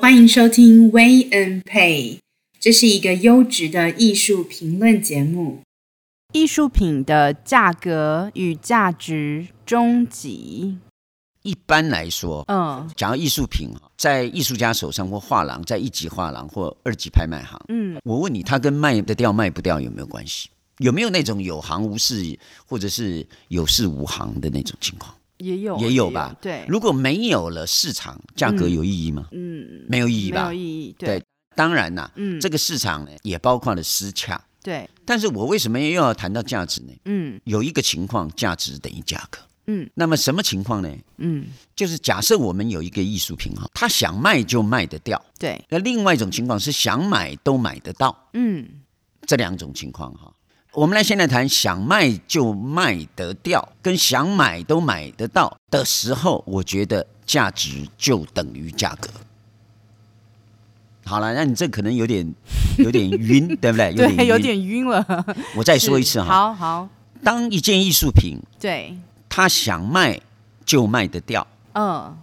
欢迎收听 Way and Pay，这是一个优质的艺术评论节目。艺术品的价格与价值终极。一般来说，嗯，讲到艺术品，在艺术家手上或画廊，在一级画廊或二级拍卖行，嗯，我问你，它跟卖得掉卖不掉有没有关系？有没有那种有行无市，或者是有市无行的那种情况？也有，也有吧。有对，如果没有了市场，价格有意义吗？嗯，没有意义吧？没有意义。对，对当然啦，嗯，这个市场呢，也包括了私洽。对，但是我为什么又要谈到价值呢？嗯，有一个情况，价值等于价格。嗯，那么什么情况呢？嗯，就是假设我们有一个艺术品哈，他想卖就卖得掉。对，那另外一种情况是想买都买得到。嗯，这两种情况哈。我们来先来谈想卖就卖得掉，跟想买都买得到的时候，我觉得价值就等于价格。好了，那你这可能有点 有点晕，对不对？有点对，有点晕了。我再说一次哈。好好。当一件艺术品，对，他想卖就卖得掉，嗯，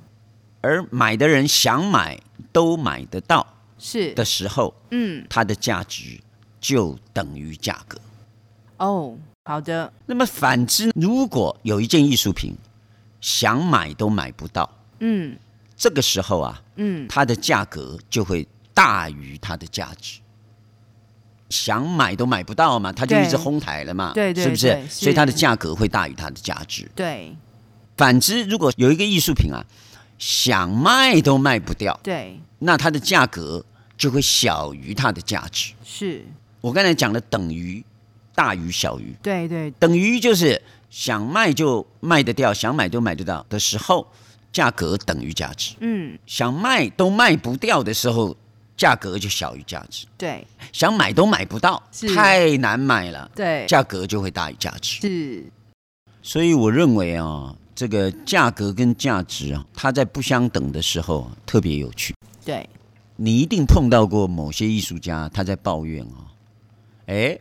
而买的人想买都买得到，是的时候，嗯，它的价值就等于价格。哦，好的。那么反之，如果有一件艺术品想买都买不到，嗯，这个时候啊，嗯，它的价格就会大于它的价值。想买都买不到嘛，它就一直哄抬了嘛，对对，是不是？所以它的价格会大于它的价值。对。反之，如果有一个艺术品啊，想卖都卖不掉，对，那它的价格就会小于它的价值。是我刚才讲的等于。大于小于，对对，等于就是想卖就卖得掉，想买都买得到的时候，价格等于价值。嗯，想卖都卖不掉的时候，价格就小于价值。对，想买都买不到，太难买了。对，价格就会大于价值。是，所以我认为啊，这个价格跟价值啊，它在不相等的时候特别有趣。对，你一定碰到过某些艺术家，他在抱怨啊，哎。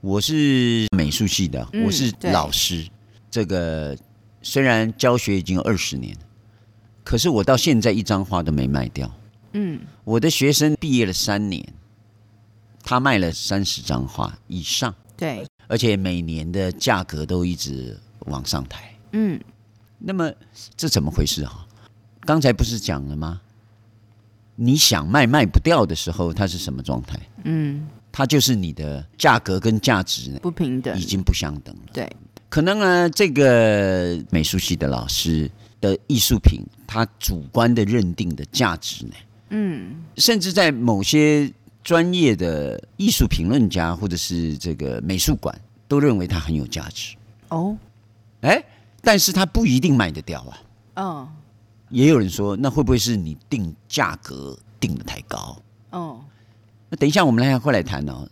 我是美术系的，我是老师。嗯、这个虽然教学已经二十年，可是我到现在一张画都没卖掉。嗯，我的学生毕业了三年，他卖了三十张画以上。对，而且每年的价格都一直往上抬。嗯，那么这怎么回事啊？刚才不是讲了吗？你想卖卖不掉的时候，它是什么状态？嗯。它就是你的价格跟价值呢，不平等，已经不相等了。对，可能呢，这个美术系的老师的艺术品，他主观的认定的价值呢，嗯，甚至在某些专业的艺术评论家或者是这个美术馆都认为它很有价值。哦，哎，但是它不一定卖得掉啊。哦，也有人说，那会不会是你定价格定的太高？哦。那等一下，我们来会来谈哦。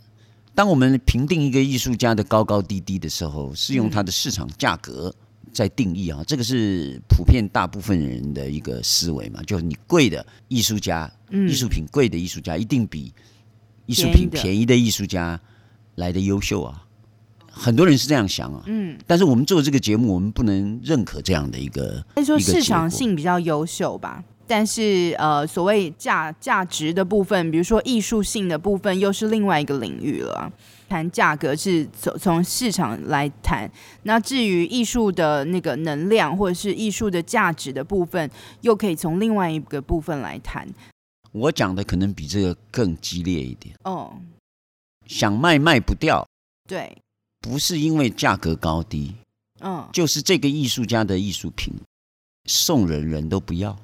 当我们评定一个艺术家的高高低低的时候，是用他的市场价格在定义啊。这个是普遍大部分人的一个思维嘛，就是你贵的艺术家，艺术品贵的艺术家一定比艺术品便宜的艺术家来的优秀啊。很多人是这样想啊。嗯。但是我们做这个节目，我们不能认可这样的一个。那说市场性比较优秀吧。但是，呃，所谓价价值的部分，比如说艺术性的部分，又是另外一个领域了。谈价格是从从市场来谈，那至于艺术的那个能量，或者是艺术的价值的部分，又可以从另外一个部分来谈。我讲的可能比这个更激烈一点。哦，想卖卖不掉，对，不是因为价格高低，嗯，就是这个艺术家的艺术品送人人都不要。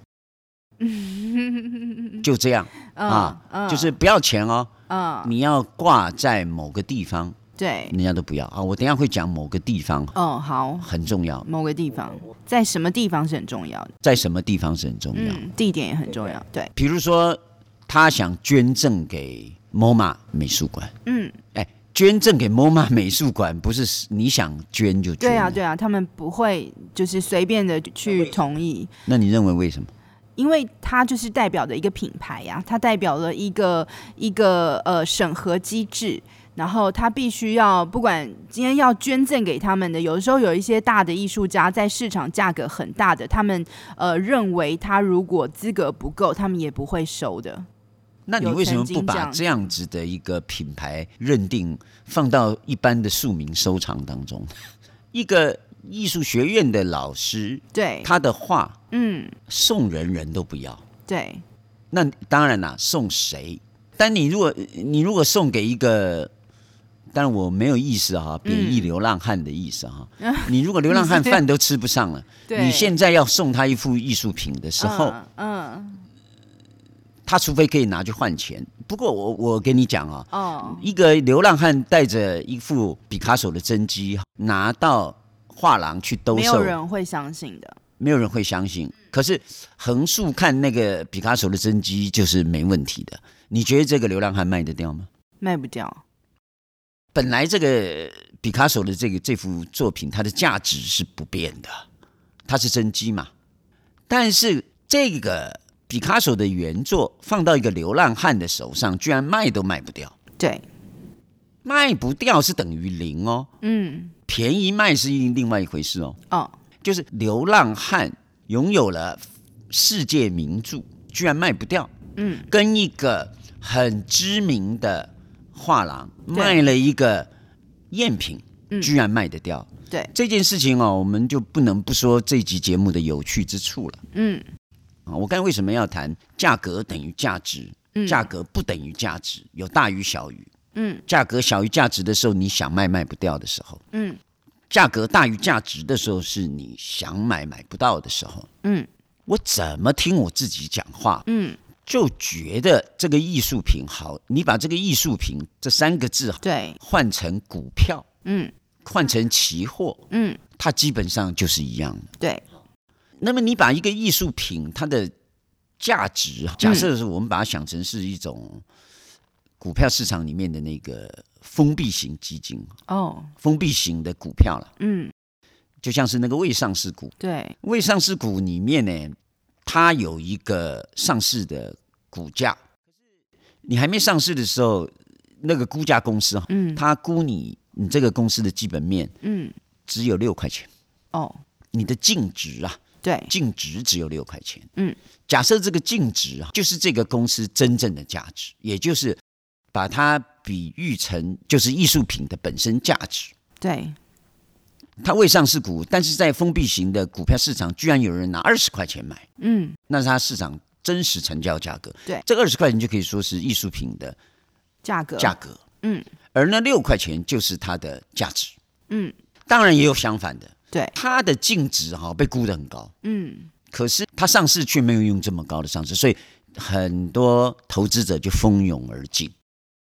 就这样、嗯、啊，嗯、就是不要钱哦，嗯、你要挂在某个地方，对，人家都不要啊。我等一下会讲某个地方，哦，好，很重要。某个地方在什么地方是很重要的，在什么地方是很重要，嗯、地点也很重要。对，比如说他想捐赠给 MoMA 美术馆，嗯，哎，捐赠给 MoMA 美术馆不是你想捐就捐，对啊，对啊，他们不会就是随便的去同意。那你认为为什么？因为它就是代表的一个品牌呀、啊，它代表了一个一个呃审核机制，然后他必须要不管今天要捐赠给他们的，有的时候有一些大的艺术家在市场价格很大的，他们呃认为他如果资格不够，他们也不会收的。那你为什么不把这样子的一个品牌认定放到一般的庶民收藏当中？一个艺术学院的老师，对他的画，嗯，送人人都不要。对，那当然啦，送谁？但你如果你如果送给一个，当然我没有意思哈，贬义流浪汉的意思哈。嗯、你如果流浪汉饭都吃不上了，你现在要送他一幅艺术品的时候，嗯，嗯他除非可以拿去换钱。不过我我跟你讲啊，哦，一个流浪汉带着一幅毕卡索的真迹拿到画廊去兜售，没有人会相信的。没有人会相信。可是横竖看那个毕卡索的真迹就是没问题的。你觉得这个流浪汉卖得掉吗？卖不掉。本来这个毕卡索的这个这幅作品，它的价值是不变的，它是真迹嘛。但是这个毕卡索的原作放到一个流浪汉的手上，居然卖都卖不掉。对，卖不掉是等于零哦。嗯，便宜卖是另外一回事哦。哦，就是流浪汉拥有了世界名著，居然卖不掉。嗯，跟一个。很知名的画廊对卖了一个赝品，嗯、居然卖得掉。对这件事情哦，我们就不能不说这集节目的有趣之处了。嗯，啊，我刚才为什么要谈价格等于价值？嗯、价格不等于价值，有大于小于。嗯，价格小于价值的时候，你想卖卖不掉的时候。嗯，价格大于价值的时候，是你想买买不到的时候。嗯，我怎么听我自己讲话？嗯。就觉得这个艺术品好，你把这个艺术品这三个字对换成股票，嗯，换成期货，嗯，它基本上就是一样的。对。那么你把一个艺术品它的价值，假设是我们把它想成是一种股票市场里面的那个封闭型基金哦，封闭型的股票了，嗯，就像是那个未上市股，对，未上市股里面呢，它有一个上市的。股价，你还没上市的时候，那个估价公司，嗯，他估你你这个公司的基本面，嗯，只有六块钱，哦，你的净值啊，对，净值只有六块钱，嗯，假设这个净值啊，就是这个公司真正的价值，也就是把它比喻成就是艺术品的本身价值，对，它未上市股，但是在封闭型的股票市场，居然有人拿二十块钱买，嗯，那是它市场。真实成交价格，对，这二十块钱就可以说是艺术品的价格，价格，嗯，而那六块钱就是它的价值，嗯，当然也有相反的，对，它的净值哈被估得很高，嗯，可是它上市却没有用这么高的上市，所以很多投资者就蜂拥而进。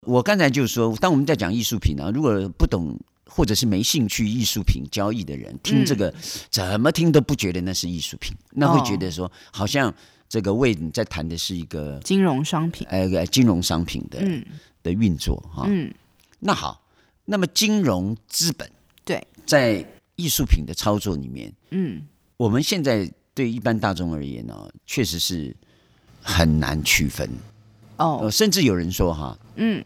我刚才就说，当我们在讲艺术品呢、啊，如果不懂或者是没兴趣艺术品交易的人，听这个、嗯、怎么听都不觉得那是艺术品，那会觉得说、哦、好像。这个为你在谈的是一个金融商品，呃，金融商品的、嗯、的运作哈。嗯，那好，那么金融资本对，在艺术品的操作里面，嗯，我们现在对一般大众而言呢、哦，确实是很难区分。哦、呃，甚至有人说哈，嗯，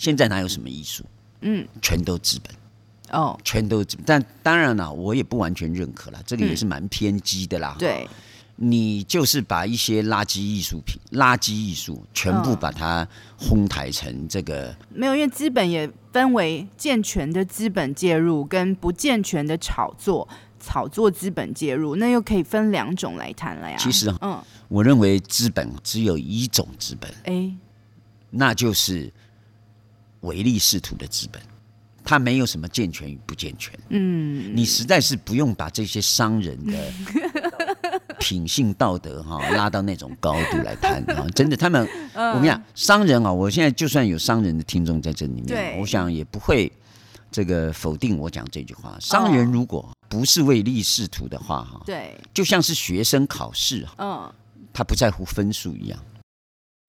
现在哪有什么艺术？嗯，全都资本。哦，全都资本。但当然了，我也不完全认可了，这个也是蛮偏激的啦。嗯、对。你就是把一些垃圾艺术品、垃圾艺术全部把它哄抬成这个、哦、没有，因为资本也分为健全的资本介入跟不健全的炒作、炒作资本介入，那又可以分两种来谈了呀。其实，嗯，我认为资本只有一种资本，哎，那就是唯利是图的资本，他没有什么健全与不健全。嗯，你实在是不用把这些商人的。品性道德哈拉到那种高度来谈啊，真的，他们我跟你讲，商人啊，我现在就算有商人的听众在这里面，我想也不会这个否定我讲这句话。商人如果不是唯利是图的话哈，对，就像是学生考试，嗯，他不在乎分数一样。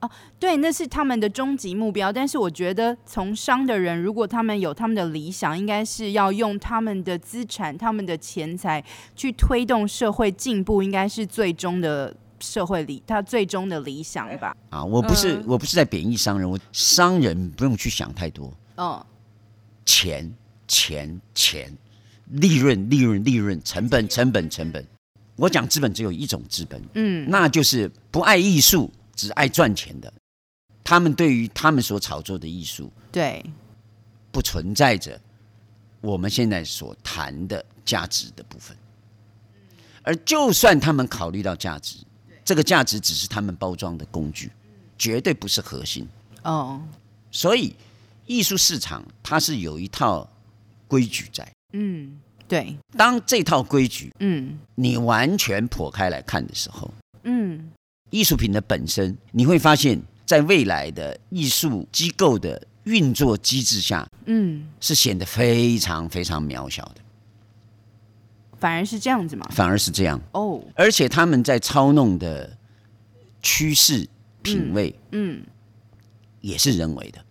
哦，对，那是他们的终极目标。但是我觉得，从商的人如果他们有他们的理想，应该是要用他们的资产、他们的钱财去推动社会进步，应该是最终的社会理，他最终的理想吧。啊，我不是，嗯、我不是在贬义商人，我商人不用去想太多。嗯，钱钱钱，利润利润利润，成本成本成本。我讲资本只有一种资本，嗯，那就是不爱艺术，只爱赚钱的。他们对于他们所炒作的艺术，对，不存在着我们现在所谈的价值的部分。而就算他们考虑到价值，这个价值只是他们包装的工具，绝对不是核心。哦，所以艺术市场它是有一套规矩在。嗯，对。当这套规矩，嗯，你完全破开来看的时候，嗯，艺术品的本身，你会发现在未来的艺术机构的运作机制下，嗯，是显得非常非常渺小的。反而是这样子吗？反而是这样哦，而且他们在操弄的趋势品味，嗯，也是人为的，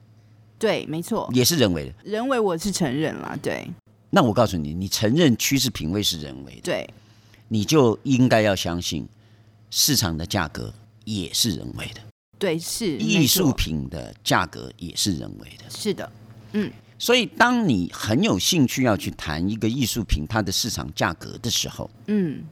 对，没错，也是人为的。人为我是承认了，对。那我告诉你，你承认趋势品味是人为的，对，你就应该要相信市场的价格也是人为的，对，是艺术品的价格也是人为的，是的，嗯。所以，当你很有兴趣要去谈一个艺术品它的市场价格的时候，嗯，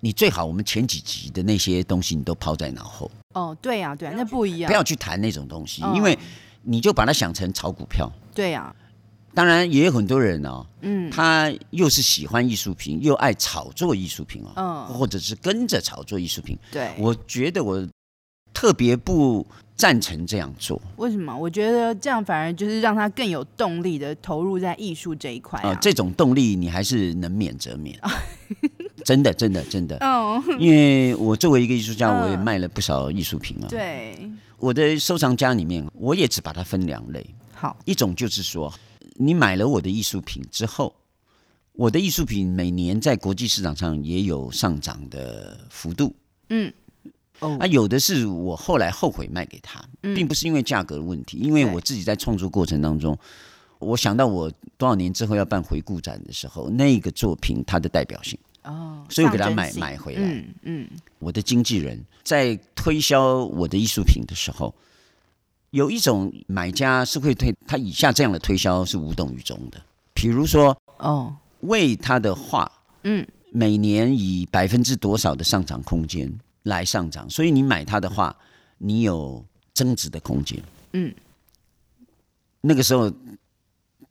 你最好我们前几集的那些东西你都抛在脑后。哦，对呀，对呀，那不一样。不要去谈那种东西，因为你就把它想成炒股票。对呀，当然也有很多人哦，嗯，他又是喜欢艺术品，又爱炒作艺术品哦，嗯，或者是跟着炒作艺术品。对，我觉得我特别不。赞成这样做，为什么？我觉得这样反而就是让他更有动力的投入在艺术这一块啊。这种动力你还是能免则免，真的，真的，真的。哦，因为我作为一个艺术家，我也卖了不少艺术品啊。对，我的收藏家里面，我也只把它分两类。好，一种就是说，你买了我的艺术品之后，我的艺术品每年在国际市场上也有上涨的幅度。嗯。哦，啊，有的是我后来后悔卖给他，并不是因为价格的问题，因为我自己在创作过程当中，我想到我多少年之后要办回顾展的时候，那个作品它的代表性哦，所以我给他买买回来。嗯嗯，我的经纪人在推销我的艺术品的时候，有一种买家是会推他以下这样的推销是无动于衷的，比如说哦，为他的画，嗯，每年以百分之多少的上涨空间。来上涨，所以你买他的话，你有增值的空间。嗯，那个时候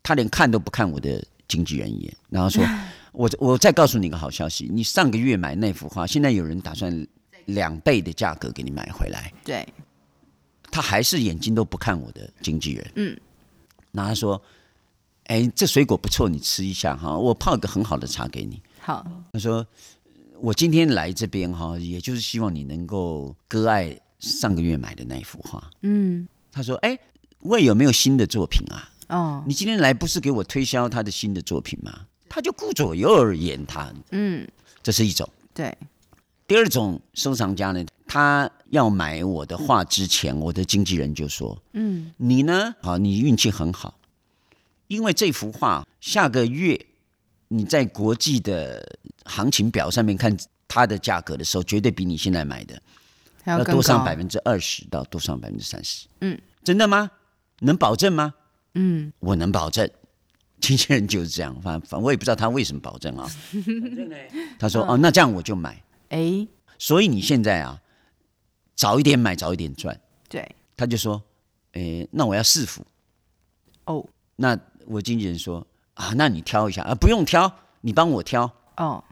他连看都不看我的经纪人一眼，然后说：“ 我我再告诉你个好消息，你上个月买那幅画，现在有人打算两倍的价格给你买回来。”对，他还是眼睛都不看我的经纪人。嗯，然后他说：“哎，这水果不错，你吃一下哈，我泡一个很好的茶给你。”好，他说。我今天来这边哈，也就是希望你能够割爱上个月买的那一幅画。嗯，他说：“哎，魏有没有新的作品啊？哦，你今天来不是给我推销他的新的作品吗？”他就顾左右而言他。嗯，这是一种。对。第二种收藏家呢，他要买我的画之前，我的经纪人就说：“嗯，你呢？好，你运气很好，因为这幅画下个月。”你在国际的行情表上面看它的价格的时候，绝对比你现在买的要多上百分之二十到多上百分之三十。嗯，真的吗？能保证吗？嗯，我能保证。经纪人就是这样，反反正我也不知道他为什么保证啊。他说：“哦，那这样我就买。”哎，所以你现在啊，早一点买，早一点赚。对，他就说：“诶，那我要四幅。”哦，那我经纪人说。啊，那你挑一下啊，不用挑，你帮我挑哦。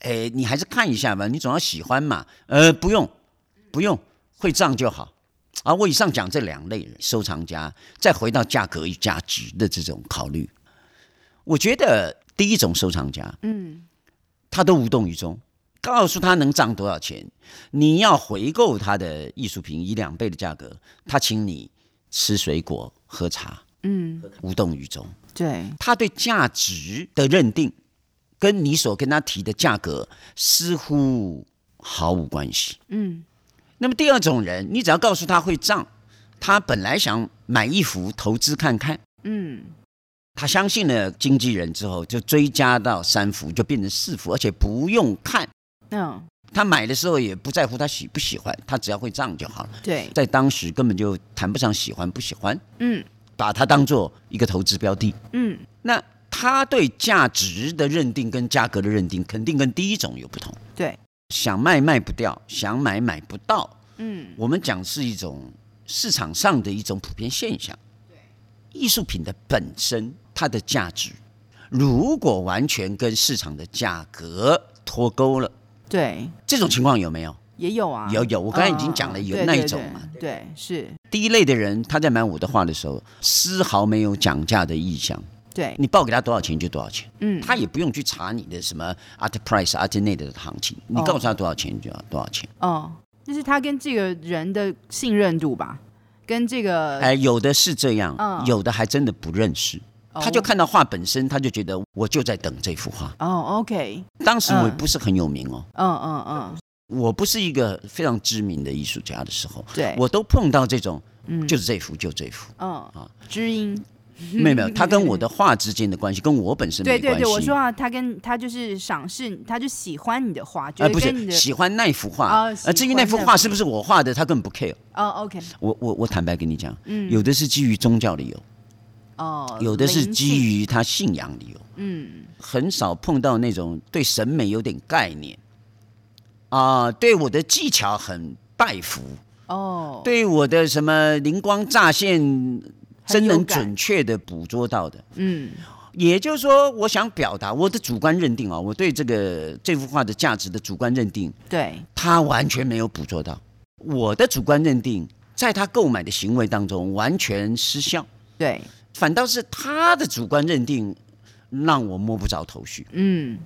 诶，你还是看一下吧，你总要喜欢嘛。呃，不用，不用，会账就好。啊，我以上讲这两类人收藏家，再回到价格与价值的这种考虑，我觉得第一种收藏家，嗯，他都无动于衷，告诉他能涨多少钱，你要回购他的艺术品以两倍的价格，他请你吃水果喝茶。嗯，无动于衷。对，他对价值的认定，跟你所跟他提的价格似乎毫无关系。嗯，那么第二种人，你只要告诉他会涨，他本来想买一幅投资看看。嗯，他相信了经纪人之后，就追加到三幅，就变成四幅，而且不用看。嗯，他买的时候也不在乎他喜不喜欢，他只要会涨就好了。对，在当时根本就谈不上喜欢不喜欢。嗯。把它当做一个投资标的。嗯，那他对价值的认定跟价格的认定，肯定跟第一种有不同。对，想卖卖不掉，想买买不到。嗯，我们讲是一种市场上的一种普遍现象。对，艺术品的本身，它的价值，如果完全跟市场的价格脱钩了，对，这种情况有没有？也有啊，有有，我刚才已经讲了，有那一种嘛。对，对，对，是。第一类的人，他在买我的画的时候，丝毫没有讲价的意向。对，你报给他多少钱就多少钱，嗯，他也不用去查你的什么 art price、art net 的行情，你告诉他多少钱就要多少钱。哦，就是他跟这个人的信任度吧，跟这个，哎，有的是这样，嗯，有的还真的不认识。他就看到画本身，他就觉得我就在等这幅画。哦，OK。当时我也不是很有名哦。嗯嗯嗯。我不是一个非常知名的艺术家的时候，对，我都碰到这种，就是这幅就这幅。嗯啊，知音。没有没有，他跟我的画之间的关系跟我本身没关系。对对对，我说啊，他跟他就是赏识，他就喜欢你的画，哎，不是喜欢那幅画。啊，至于那幅画是不是我画的，他根本不 care。哦，OK。我我我坦白跟你讲，有的是基于宗教理由。哦，有的是基于他信仰理由，嗯，很少碰到那种对审美有点概念，啊、呃，对我的技巧很拜服，哦，对我的什么灵光乍现，真能准确的捕捉到的，嗯，也就是说，我想表达我的主观认定啊，我对这个这幅画的价值的主观认定，对，他完全没有捕捉到，我的主观认定在他购买的行为当中完全失效，对。反倒是他的主观认定让我摸不着头绪。嗯，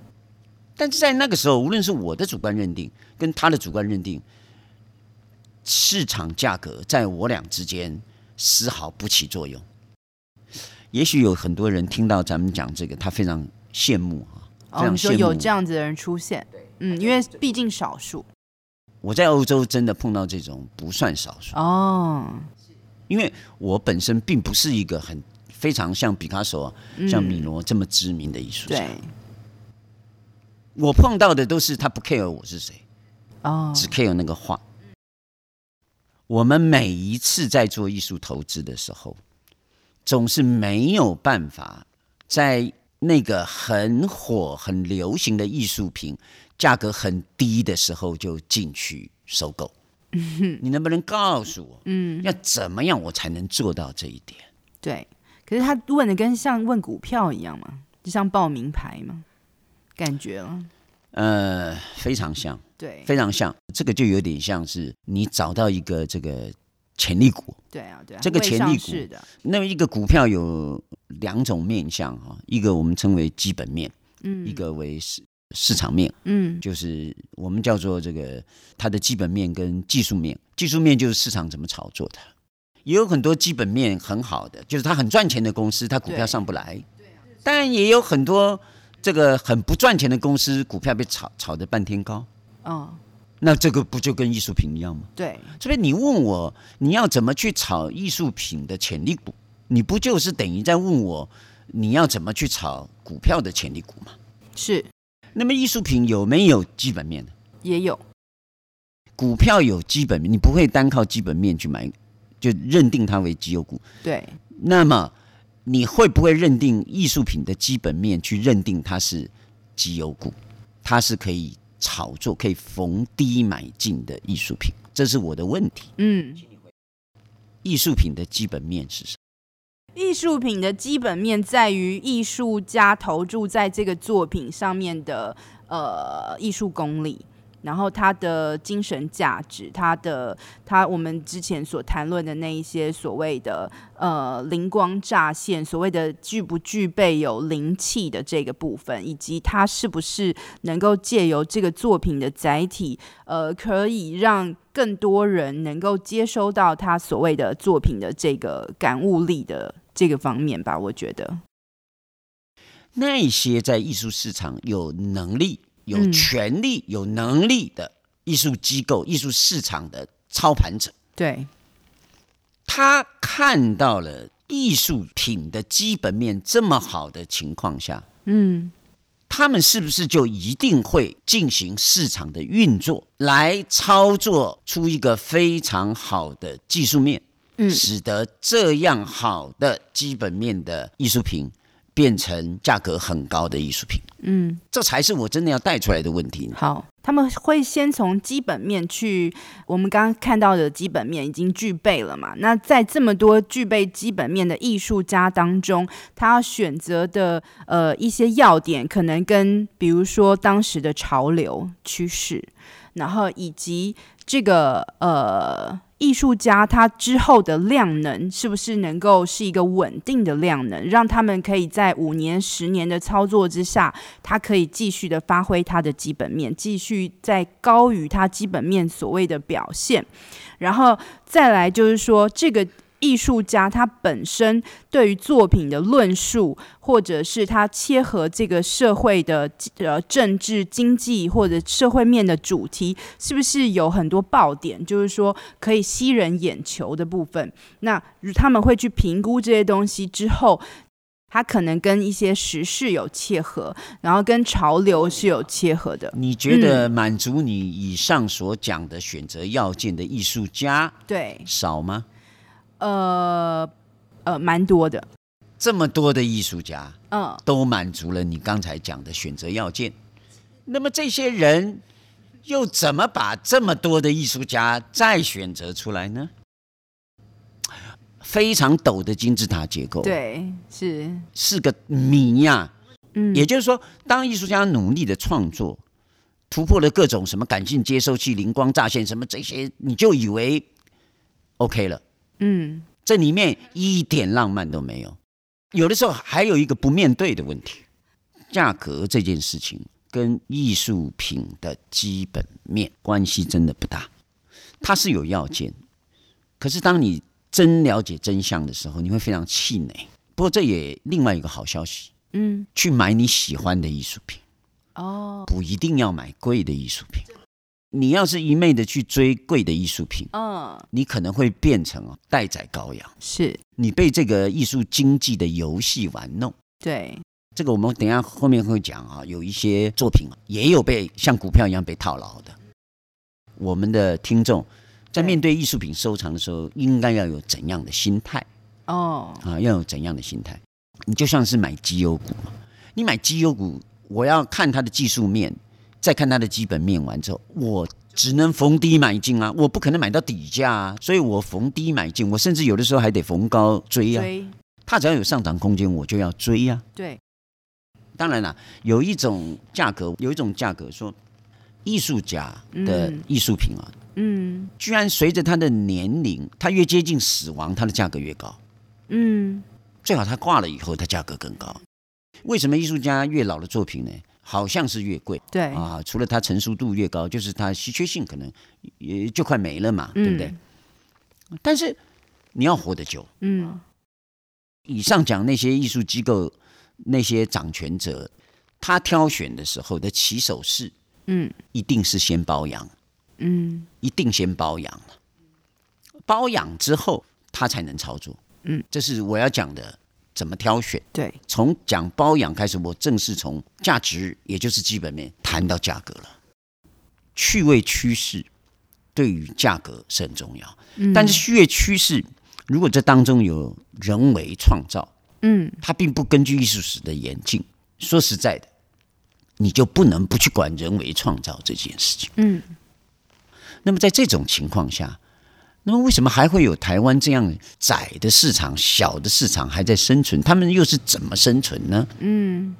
但是在那个时候，无论是我的主观认定跟他的主观认定，市场价格在我俩之间丝毫不起作用。也许有很多人听到咱们讲这个，他非常羡慕啊，非常羡慕。哦，有这样子的人出现，嗯，因为毕竟少数。我在欧洲真的碰到这种不算少数哦，因为我本身并不是一个很。非常像毕卡索、像米罗这么知名的艺术家，对，我碰到的都是他不 care 我是谁，哦，只 care 那个画。我们每一次在做艺术投资的时候，总是没有办法在那个很火、很流行的艺术品价格很低的时候就进去收购。你能不能告诉我，嗯，要怎么样我才能做到这一点？对。可是他问的跟像问股票一样嘛，就像报名牌嘛，感觉了。呃，非常像，对，非常像。这个就有点像是你找到一个这个潜力股。对啊，对啊。这个潜力股的，那么一个股票有两种面向哈，一个我们称为基本面，嗯，一个为市市场面，嗯，就是我们叫做这个它的基本面跟技术面。技术面就是市场怎么炒作的。也有很多基本面很好的，就是它很赚钱的公司，它股票上不来。但也有很多这个很不赚钱的公司，股票被炒炒得半天高。哦，那这个不就跟艺术品一样吗？对。所以你问我你要怎么去炒艺术品的潜力股，你不就是等于在问我你要怎么去炒股票的潜力股吗？是。那么艺术品有没有基本面的？也有。股票有基本面，你不会单靠基本面去买。就认定它为绩优股，对。那么你会不会认定艺术品的基本面去认定它是绩优股？它是可以炒作、可以逢低买进的艺术品？这是我的问题。嗯，艺术品的基本面是什么？艺术品的基本面在于艺术家投注在这个作品上面的呃艺术功力。然后他的精神价值，他的他我们之前所谈论的那一些所谓的呃灵光乍现，所谓的具不具备有灵气的这个部分，以及他是不是能够借由这个作品的载体，呃，可以让更多人能够接收到他所谓的作品的这个感悟力的这个方面吧？我觉得那些在艺术市场有能力。有权力、有能力的艺术机构、艺术市场的操盘者，对，他看到了艺术品的基本面这么好的情况下，嗯，他们是不是就一定会进行市场的运作，来操作出一个非常好的技术面？嗯，使得这样好的基本面的艺术品变成价格很高的艺术品。嗯，这才是我真的要带出来的问题。好，他们会先从基本面去，我们刚刚看到的基本面已经具备了嘛？那在这么多具备基本面的艺术家当中，他要选择的呃一些要点，可能跟比如说当时的潮流趋势，然后以及这个呃。艺术家他之后的量能是不是能够是一个稳定的量能，让他们可以在五年、十年的操作之下，他可以继续的发挥他的基本面，继续在高于他基本面所谓的表现，然后再来就是说这个。艺术家他本身对于作品的论述，或者是他切合这个社会的呃政治、经济或者社会面的主题，是不是有很多爆点？就是说可以吸人眼球的部分。那他们会去评估这些东西之后，他可能跟一些时事有切合，然后跟潮流是有切合的。你觉得满足你以上所讲的选择要件的艺术家，对少吗？呃呃，蛮多的，这么多的艺术家，嗯，都满足了你刚才讲的选择要件。那么这些人又怎么把这么多的艺术家再选择出来呢？非常陡的金字塔结构，对，是是个谜呀。嗯，也就是说，当艺术家努力的创作，突破了各种什么感性接收器、灵光乍现什么这些，你就以为 OK 了。嗯，这里面一点浪漫都没有，有的时候还有一个不面对的问题，价格这件事情跟艺术品的基本面关系真的不大，它是有要件，可是当你真了解真相的时候，你会非常气馁。不过这也另外一个好消息，嗯，去买你喜欢的艺术品，哦，不一定要买贵的艺术品。你要是一昧的去追贵的艺术品，嗯，你可能会变成哦待宰羔羊，是你被这个艺术经济的游戏玩弄。对，这个我们等一下后面会讲啊，有一些作品也有被像股票一样被套牢的。我们的听众在面对艺术品收藏的时候，应该要有怎样的心态？哦，啊，要有怎样的心态？你就像是买绩优股嘛，你买绩优股，我要看它的技术面。再看它的基本面完之后，我只能逢低买进啊，我不可能买到底价啊，所以我逢低买进，我甚至有的时候还得逢高追啊。追，它只要有上涨空间，我就要追啊。对，当然了，有一种价格，有一种价格说，艺术家的艺术品啊，嗯，居然随着他的年龄，他越接近死亡，它的价格越高。嗯，最好他挂了以后，它价格更高。为什么艺术家越老的作品呢？好像是越贵，对。啊，除了它成熟度越高，就是它稀缺性可能也就快没了嘛，嗯、对不对？但是你要活得久，嗯，以上讲那些艺术机构那些掌权者，他挑选的时候的起手式，嗯，一定是先包养，嗯，一定先包养。了，包养之后他才能操作，嗯，这是我要讲的。怎么挑选？对，从讲包养开始，我正式从价值，也就是基本面谈到价格了。趣味趋势对于价格是很重要，嗯、但是趣味趋势如果这当中有人为创造，嗯，它并不根据艺术史的演进。说实在的，你就不能不去管人为创造这件事情。嗯，那么在这种情况下。那么为什么还会有台湾这样窄的市场、小的市场还在生存？他们又是怎么生存呢？嗯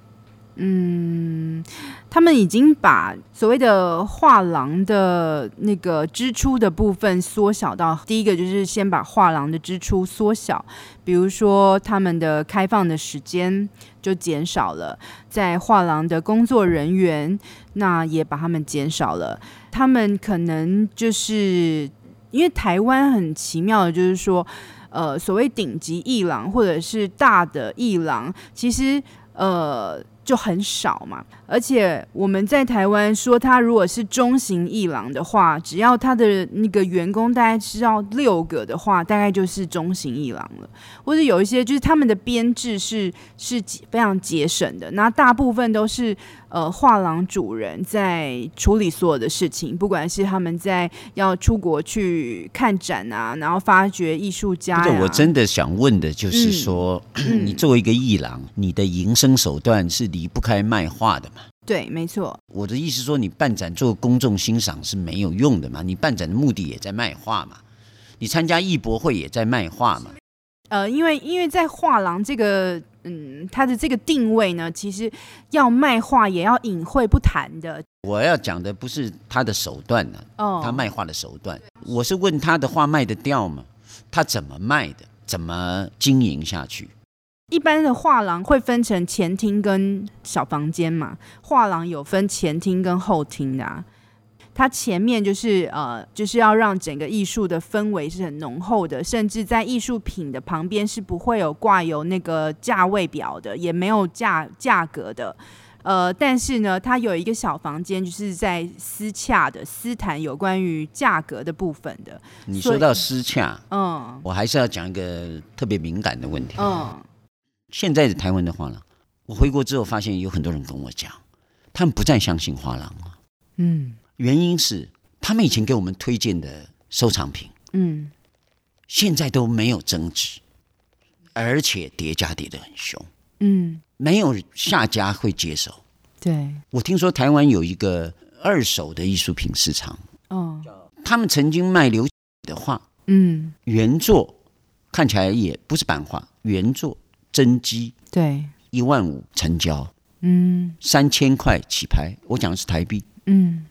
嗯，他们已经把所谓的画廊的那个支出的部分缩小到，第一个就是先把画廊的支出缩小，比如说他们的开放的时间就减少了，在画廊的工作人员那也把他们减少了，他们可能就是。因为台湾很奇妙的，就是说，呃，所谓顶级艺廊或者是大的艺廊，其实呃就很少嘛。而且我们在台湾说，他如果是中型艺廊的话，只要他的那个员工大概是要六个的话，大概就是中型艺廊了。或者有一些就是他们的编制是是非常节省的，那大部分都是呃画廊主人在处理所有的事情，不管是他们在要出国去看展啊，然后发掘艺术家啊。我真的想问的就是说，嗯、你作为一个艺廊，你的营生手段是离不开卖画的嘛？对，没错。我的意思说，你办展做公众欣赏是没有用的嘛？你办展的目的也在卖画嘛？你参加艺博会也在卖画嘛？呃，因为因为在画廊这个，嗯，它的这个定位呢，其实要卖画也要隐晦不谈的。我要讲的不是他的手段呢、啊，哦，他卖画的手段，我是问他的画卖得掉吗？他怎么卖的？怎么经营下去？一般的画廊会分成前厅跟小房间嘛，画廊有分前厅跟后厅的啊。它前面就是呃，就是要让整个艺术的氛围是很浓厚的，甚至在艺术品的旁边是不会有挂有那个价位表的，也没有价价格的。呃，但是呢，它有一个小房间，就是在私洽的、私谈有关于价格的部分的。你说到私洽，嗯，我还是要讲一个特别敏感的问题。嗯，现在的台湾的画廊，我回国之后发现有很多人跟我讲，他们不再相信画廊了。嗯。原因是他们以前给我们推荐的收藏品，嗯，现在都没有增值，而且叠加叠得很凶，嗯，没有下家会接手。对，我听说台湾有一个二手的艺术品市场，哦，他们曾经卖刘的画，嗯，原作看起来也不是版画，原作真机，对，一万五成交，嗯，三千块起拍，我讲的是台币，嗯。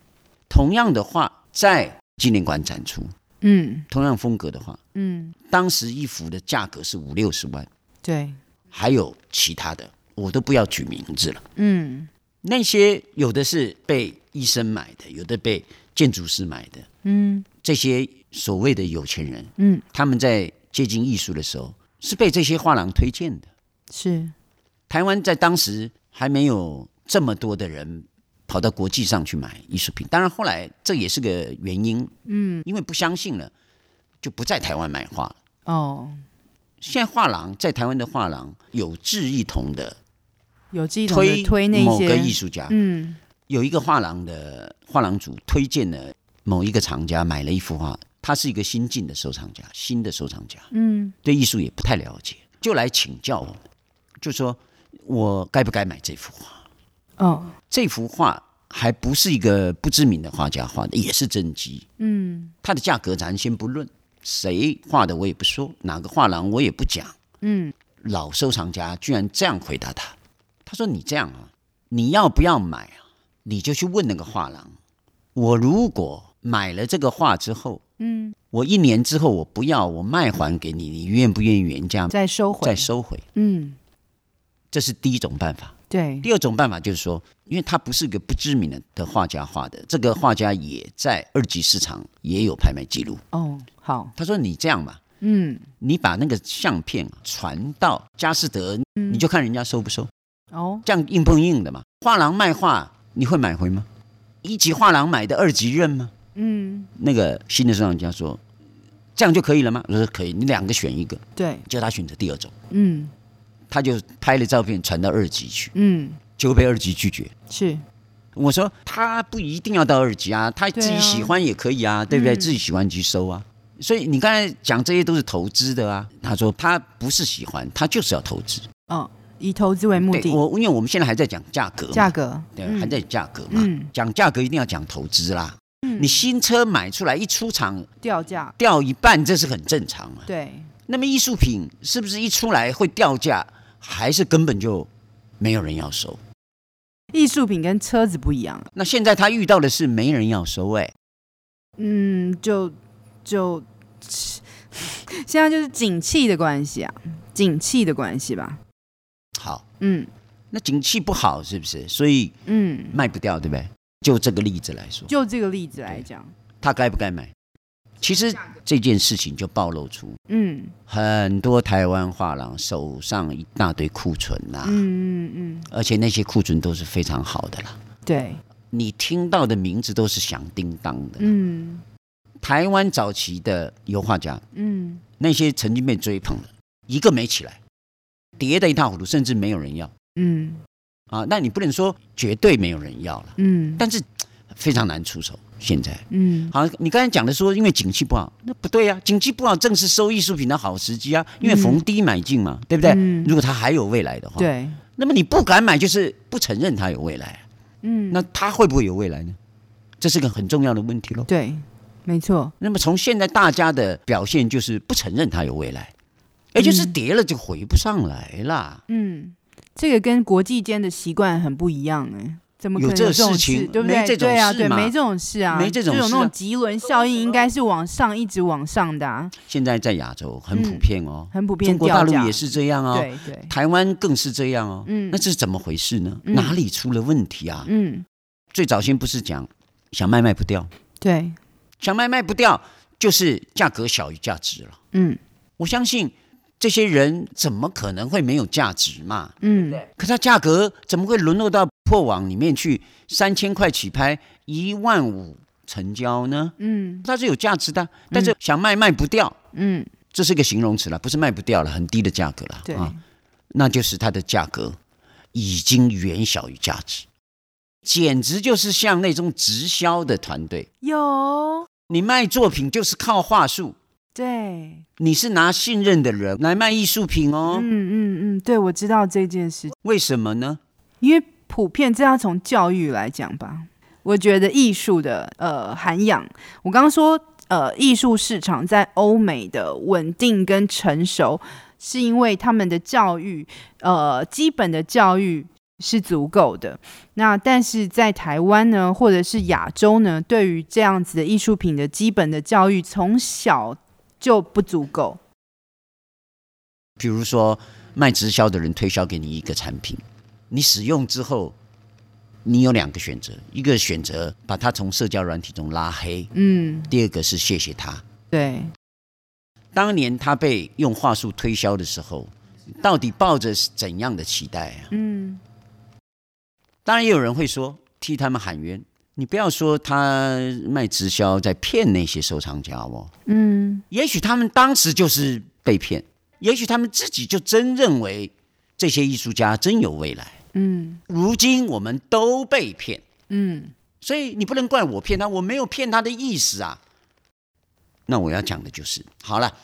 同样的话在纪念馆展出，嗯，同样风格的话，嗯，当时一幅的价格是五六十万，对，还有其他的，我都不要举名字了，嗯，那些有的是被医生买的，有的被建筑师买的，嗯，这些所谓的有钱人，嗯，他们在接近艺术的时候是被这些画廊推荐的，是，台湾在当时还没有这么多的人。跑到国际上去买艺术品，当然后来这也是个原因，嗯，因为不相信了，就不在台湾买画。了。哦，现在画廊在台湾的画廊有志一同的，有志一同的推那些某个艺术家，嗯，有一个画廊的画廊主推荐了某一个藏家买了一幅画，他是一个新进的收藏家，新的收藏家，嗯，对艺术也不太了解，就来请教我们，就说我该不该买这幅画？哦，这幅画还不是一个不知名的画家画的，也是真迹。嗯，它的价格咱先不论，谁画的我也不说，哪个画廊我也不讲。嗯，老收藏家居然这样回答他，他说：“你这样啊，你要不要买啊？你就去问那个画廊。我如果买了这个画之后，嗯，我一年之后我不要，我卖还给你，你愿不愿意原价再收回？再收回？嗯，这是第一种办法。”对，第二种办法就是说，因为他不是个不知名的的画家画的，这个画家也在二级市场也有拍卖记录。哦，好，他说你这样吧，嗯，你把那个相片传到佳士得，嗯，你就看人家收不收。哦，这样硬碰硬的嘛。画廊卖画，你会买回吗？一级画廊买的二级认吗？嗯，那个新的收藏家说，这样就可以了吗？我说可以，你两个选一个，对，叫他选择第二种。嗯。他就拍了照片传到二级去，嗯，就被二级拒绝。是，我说他不一定要到二级啊，他自己喜欢也可以啊，对，不对？嗯、自己喜欢去收啊。所以你刚才讲这些都是投资的啊。他说他不是喜欢，他就是要投资。哦，以投资为目的。我因为我们现在还在讲价格，价格对，还在价格嘛。嗯、讲价格一定要讲投资啦。嗯，你新车买出来一出厂掉价掉一半，这是很正常啊。对。那么艺术品是不是一出来会掉价？还是根本就没有人要收。艺术品跟车子不一样。那现在他遇到的是没人要收哎。嗯，就就现在就是景气的关系啊，景气的关系吧。好，嗯，那景气不好是不是？所以嗯，卖不掉对不对？就这个例子来说，就这个例子来讲，他该不该买？其实这件事情就暴露出，嗯，很多台湾画廊手上一大堆库存呐、啊，嗯嗯嗯，而且那些库存都是非常好的啦。对，你听到的名字都是响叮当的。嗯，台湾早期的油画家，嗯，那些曾经被追捧的，一个没起来，跌得一塌糊涂，甚至没有人要。嗯，啊，那你不能说绝对没有人要了，嗯，但是非常难出手。现在，嗯，好，你刚才讲的说，因为景气不好，那不对呀、啊，景气不好正是收艺术品的好时机啊，因为逢低买进嘛，嗯、对不对？嗯、如果它还有未来的话，对，那么你不敢买，就是不承认它有未来，嗯，那它会不会有未来呢？这是个很重要的问题喽。对，没错。那么从现在大家的表现就是不承认它有未来，也就是跌了就回不上来了。嗯，这个跟国际间的习惯很不一样哎。怎么可能有这种事情？对不对？对啊，对，没这种事啊，没这种事、啊。这种那种棘轮效应应该是往上一直往上的啊。现在在亚洲很普遍哦，嗯、很普遍。中国大陆也是这样哦，对对。台湾更是这样哦。嗯，那这是怎么回事呢？嗯、哪里出了问题啊？嗯，最早先不是讲想卖卖不掉，对，想卖卖不掉，就是价格小于价值了。嗯，我相信。这些人怎么可能会没有价值嘛？嗯，可是它价格怎么会沦落到破网里面去？三千块起拍，一万五成交呢？嗯，它是有价值的，但是想卖卖不掉。嗯，这是个形容词了，不是卖不掉了，很低的价格了。对啊，那就是它的价格已经远小于价值，简直就是像那种直销的团队。有，你卖作品就是靠话术。对，你是拿信任的人来卖艺术品哦。嗯嗯嗯，对，我知道这件事。为什么呢？因为普遍这要从教育来讲吧。我觉得艺术的呃涵养，我刚刚说呃艺术市场在欧美的稳定跟成熟，是因为他们的教育呃基本的教育是足够的。那但是在台湾呢，或者是亚洲呢，对于这样子的艺术品的基本的教育，从小。就不足够。比如说，卖直销的人推销给你一个产品，你使用之后，你有两个选择：一个选择把他从社交软体中拉黑，嗯；第二个是谢谢他。对。当年他被用话术推销的时候，到底抱着怎样的期待啊？嗯。当然，也有人会说替他们喊冤。你不要说他卖直销在骗那些收藏家哦，嗯，也许他们当时就是被骗，也许他们自己就真认为这些艺术家真有未来，嗯，如今我们都被骗，嗯，所以你不能怪我骗他，我没有骗他的意思啊。那我要讲的就是，好了，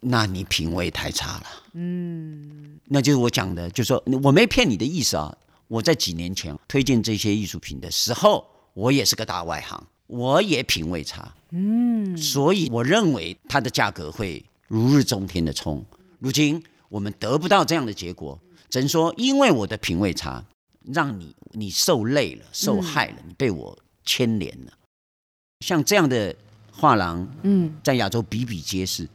那你品味太差了，嗯，那就是我讲的，就是说我没骗你的意思啊。我在几年前推荐这些艺术品的时候。我也是个大外行，我也品味差，嗯，所以我认为它的价格会如日中天的冲。如今我们得不到这样的结果，只能说因为我的品味差，让你你受累了、受害了，你被我牵连了。像这样的画廊，嗯，在亚洲比比皆是，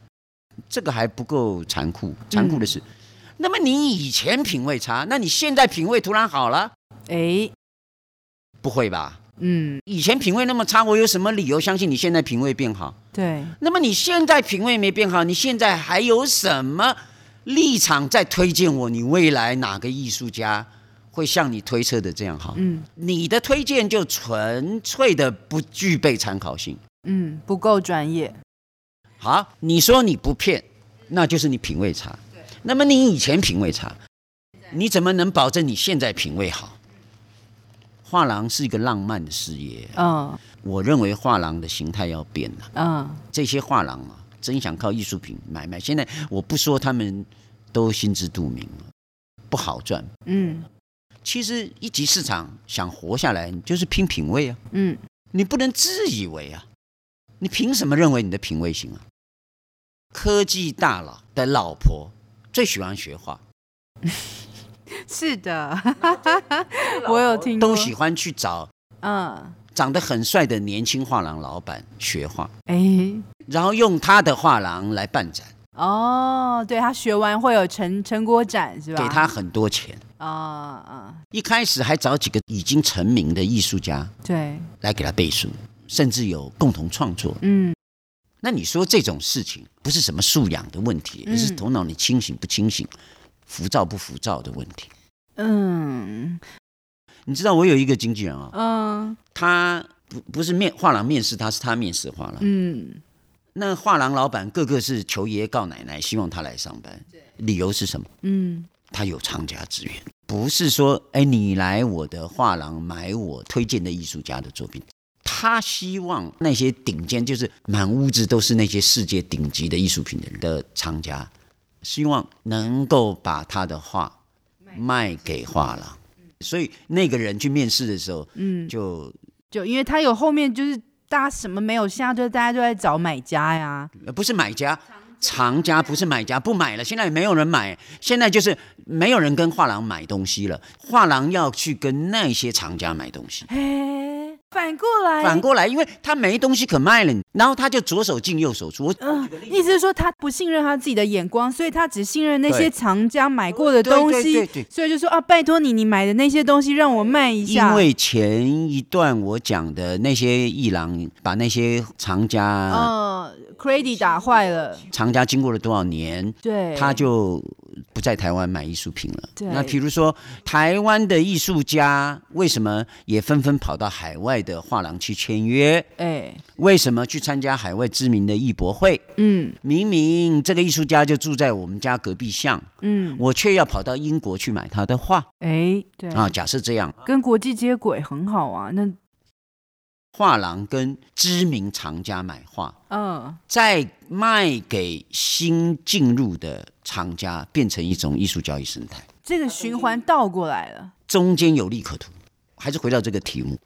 这个还不够残酷。残酷的是，那么你以前品味差，那你现在品味突然好了？哎，不会吧？嗯，以前品味那么差，我有什么理由相信你现在品味变好？对。那么你现在品味没变好，你现在还有什么立场在推荐我？你未来哪个艺术家会像你推测的这样好？嗯，你的推荐就纯粹的不具备参考性。嗯，不够专业。好，你说你不骗，那就是你品味差。对。那么你以前品味差，你怎么能保证你现在品味好？画廊是一个浪漫的事业，嗯，我认为画廊的形态要变了，嗯，这些画廊啊，真想靠艺术品买卖。现在我不说他们都心知肚明了，不好赚，嗯，其实一级市场想活下来，就是拼品味啊，嗯，你不能自以为啊，你凭什么认为你的品味行啊？科技大佬的老婆最喜欢学画。是的，我有听，都喜欢去找嗯。长得很帅的年轻画廊老板学画，哎，然后用他的画廊来办展。哦，对，他学完会有成成果展是吧？给他很多钱。啊啊！一开始还找几个已经成名的艺术家，对，来给他背书，甚至有共同创作。嗯，那你说这种事情不是什么素养的问题，而是头脑你清醒不清醒、浮躁不浮躁的问题。嗯，你知道我有一个经纪人啊，嗯，他不不是面画廊面试，他是他面试画廊。嗯，那画廊老板个个是求爷爷告奶奶，希望他来上班。理由是什么？嗯，他有藏家资源，不是说哎你来我的画廊买我推荐的艺术家的作品。他希望那些顶尖，就是满屋子都是那些世界顶级的艺术品的人的藏家，希望能够把他的画卖给画廊。所以那个人去面试的时候，嗯，就就因为他有后面就是大家什么没有，现在就大家都在找买家呀，不是买家，藏家不是买家，不买了，现在也没有人买，现在就是没有人跟画廊买东西了，画廊要去跟那些藏家买东西。反过来，反过来，因为他没东西可卖了，然后他就左手进右手出。嗯、呃，意思是说他不信任他自己的眼光，所以他只信任那些藏家买过的东西，所以就说啊，拜托你，你买的那些东西让我卖一下。因为前一段我讲的那些艺廊把那些藏家，呃，credit 打坏了，藏家经过了多少年，对，他就。不在台湾买艺术品了。对。那比如说，台湾的艺术家为什么也纷纷跑到海外的画廊去签约？哎，为什么去参加海外知名的艺博会？嗯，明明这个艺术家就住在我们家隔壁巷，嗯，我却要跑到英国去买他的画。哎，对啊，假设这样，跟国际接轨很好啊。那画廊跟知名藏家买画，嗯，再卖给新进入的。藏家变成一种艺术交易生态，这个循环倒过来了，中间有利可图。还是回到这个题目，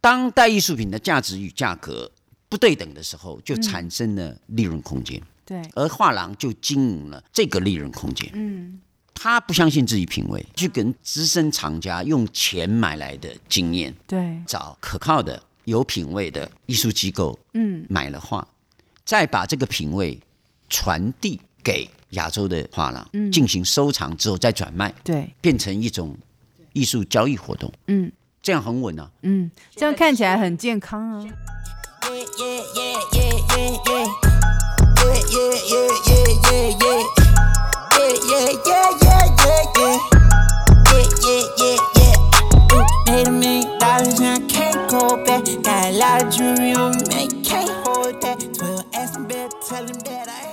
当代艺术品的价值与价格不对等的时候，就产生了利润空间。对，而画廊就经营了这个利润空间。嗯，他不相信自己品味，去跟资深藏家用钱买来的经验，对，找可靠的有品位的艺术机构，嗯，买了画，再把这个品位传递给亚洲的画廊进行收藏之后再转卖，对，变成一种艺术交易活动，嗯，这样很稳啊，嗯，这样看起来很健康啊。Got a lot of jewelry on me, can't hold that. 12 ass in bed, tell him that I